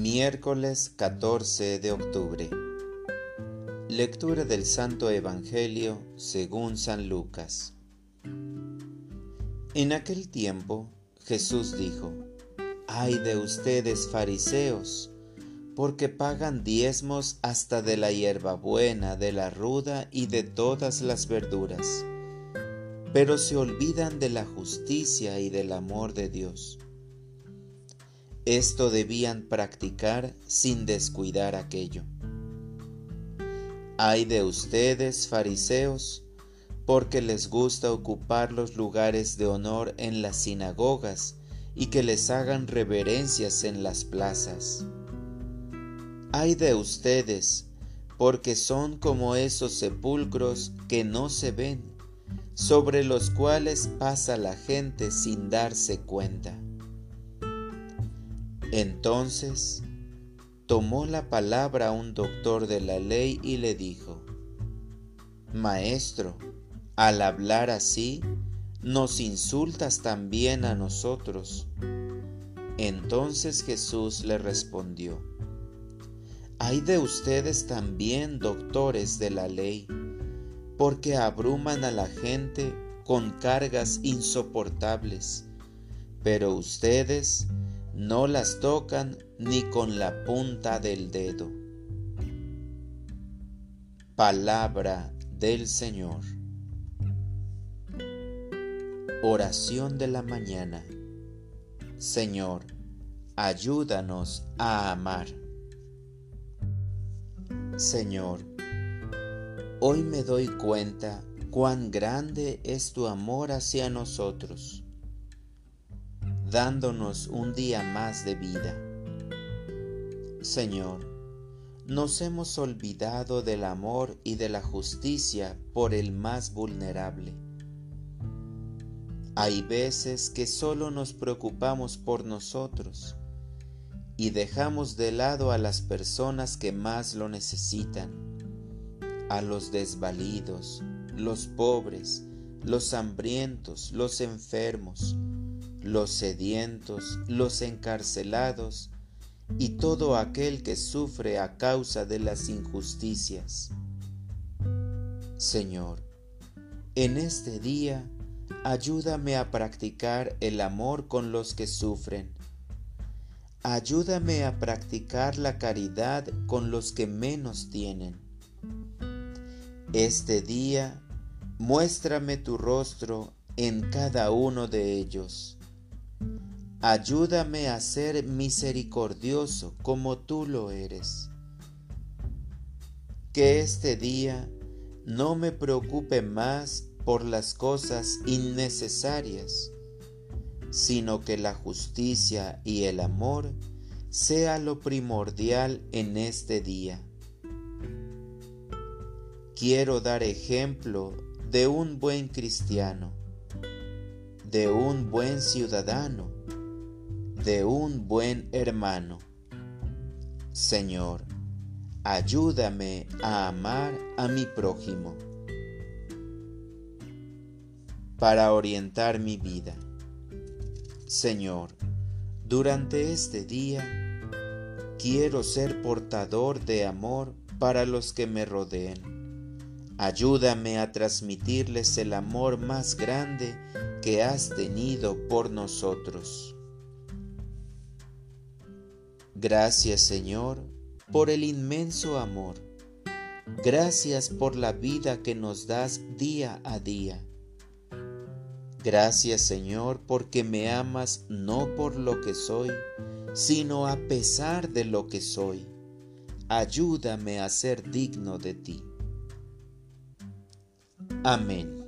Miércoles 14 de octubre. Lectura del Santo Evangelio según San Lucas. En aquel tiempo Jesús dijo, Ay de ustedes fariseos, porque pagan diezmos hasta de la hierbabuena, de la ruda y de todas las verduras, pero se olvidan de la justicia y del amor de Dios esto debían practicar sin descuidar aquello. Hay de ustedes, fariseos, porque les gusta ocupar los lugares de honor en las sinagogas y que les hagan reverencias en las plazas. Hay de ustedes, porque son como esos sepulcros que no se ven, sobre los cuales pasa la gente sin darse cuenta. Entonces tomó la palabra un doctor de la ley y le dijo, Maestro, al hablar así, nos insultas también a nosotros. Entonces Jesús le respondió, Hay de ustedes también, doctores de la ley, porque abruman a la gente con cargas insoportables, pero ustedes no las tocan ni con la punta del dedo. Palabra del Señor. Oración de la mañana. Señor, ayúdanos a amar. Señor, hoy me doy cuenta cuán grande es tu amor hacia nosotros dándonos un día más de vida. Señor, nos hemos olvidado del amor y de la justicia por el más vulnerable. Hay veces que solo nos preocupamos por nosotros y dejamos de lado a las personas que más lo necesitan, a los desvalidos, los pobres, los hambrientos, los enfermos, los sedientos, los encarcelados y todo aquel que sufre a causa de las injusticias. Señor, en este día ayúdame a practicar el amor con los que sufren. Ayúdame a practicar la caridad con los que menos tienen. Este día muéstrame tu rostro en cada uno de ellos Ayúdame a ser misericordioso como tú lo eres. Que este día no me preocupe más por las cosas innecesarias, sino que la justicia y el amor sea lo primordial en este día. Quiero dar ejemplo de un buen cristiano, de un buen ciudadano, de un buen hermano. Señor, ayúdame a amar a mi prójimo para orientar mi vida. Señor, durante este día quiero ser portador de amor para los que me rodeen. Ayúdame a transmitirles el amor más grande que has tenido por nosotros. Gracias Señor por el inmenso amor. Gracias por la vida que nos das día a día. Gracias Señor porque me amas no por lo que soy, sino a pesar de lo que soy. Ayúdame a ser digno de ti. Amén.